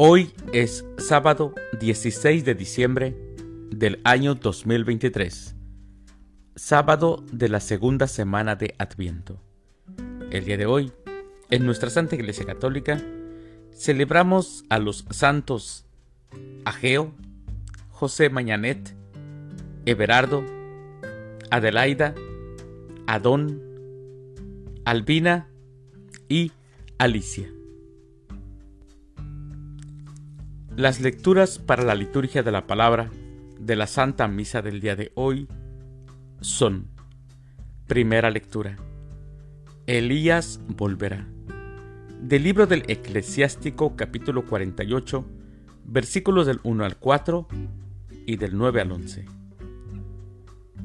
Hoy es sábado 16 de diciembre del año 2023, sábado de la segunda semana de Adviento. El día de hoy, en nuestra Santa Iglesia Católica, celebramos a los santos Ageo, José Mañanet, Everardo, Adelaida, Adón, Albina y Alicia. Las lecturas para la liturgia de la palabra de la Santa Misa del día de hoy son, primera lectura, Elías volverá. Del libro del Eclesiástico capítulo 48, versículos del 1 al 4 y del 9 al 11.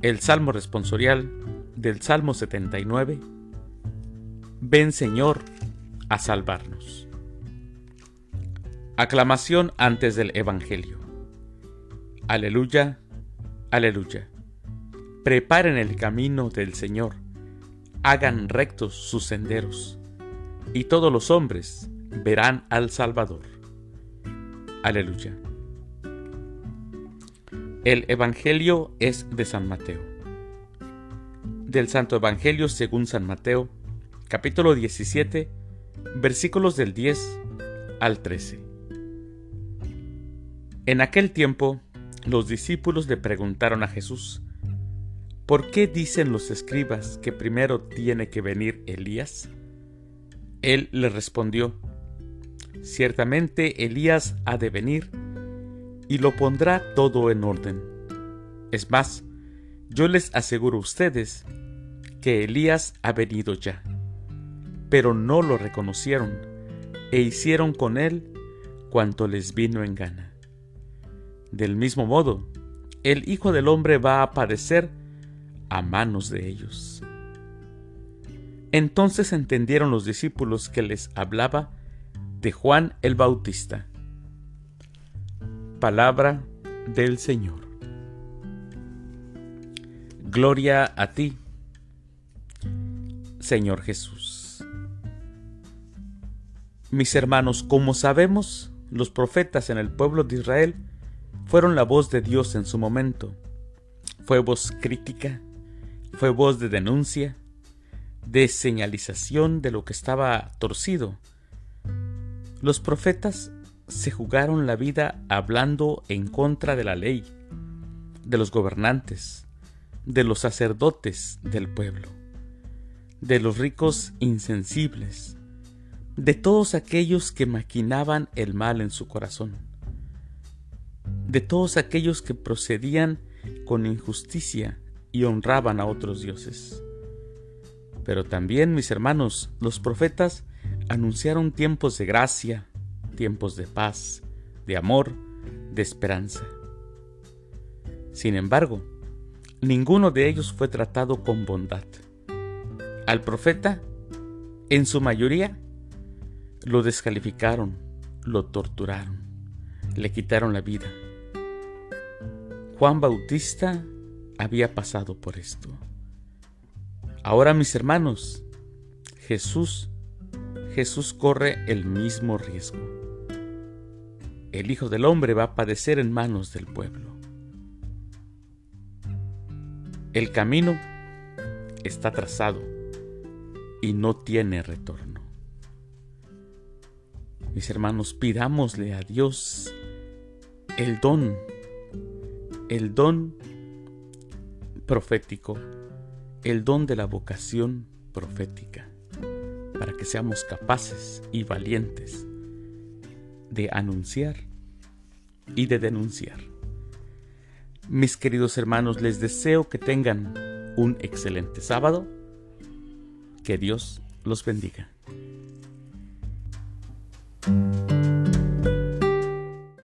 El Salmo responsorial del Salmo 79. Ven Señor a salvarnos. Aclamación antes del Evangelio. Aleluya, aleluya. Preparen el camino del Señor, hagan rectos sus senderos, y todos los hombres verán al Salvador. Aleluya. El Evangelio es de San Mateo. Del Santo Evangelio según San Mateo, capítulo 17, versículos del 10 al 13. En aquel tiempo, los discípulos le preguntaron a Jesús, ¿por qué dicen los escribas que primero tiene que venir Elías? Él le respondió, ciertamente Elías ha de venir y lo pondrá todo en orden. Es más, yo les aseguro a ustedes que Elías ha venido ya, pero no lo reconocieron e hicieron con él cuanto les vino en gana. Del mismo modo, el Hijo del Hombre va a padecer a manos de ellos. Entonces entendieron los discípulos que les hablaba de Juan el Bautista. Palabra del Señor. Gloria a ti, Señor Jesús. Mis hermanos, como sabemos, los profetas en el pueblo de Israel fueron la voz de Dios en su momento. Fue voz crítica, fue voz de denuncia, de señalización de lo que estaba torcido. Los profetas se jugaron la vida hablando en contra de la ley, de los gobernantes, de los sacerdotes del pueblo, de los ricos insensibles, de todos aquellos que maquinaban el mal en su corazón de todos aquellos que procedían con injusticia y honraban a otros dioses. Pero también, mis hermanos, los profetas anunciaron tiempos de gracia, tiempos de paz, de amor, de esperanza. Sin embargo, ninguno de ellos fue tratado con bondad. Al profeta, en su mayoría, lo descalificaron, lo torturaron, le quitaron la vida. Juan Bautista había pasado por esto. Ahora mis hermanos, Jesús, Jesús corre el mismo riesgo. El Hijo del Hombre va a padecer en manos del pueblo. El camino está trazado y no tiene retorno. Mis hermanos, pidámosle a Dios el don el don profético, el don de la vocación profética, para que seamos capaces y valientes de anunciar y de denunciar. Mis queridos hermanos, les deseo que tengan un excelente sábado. Que Dios los bendiga.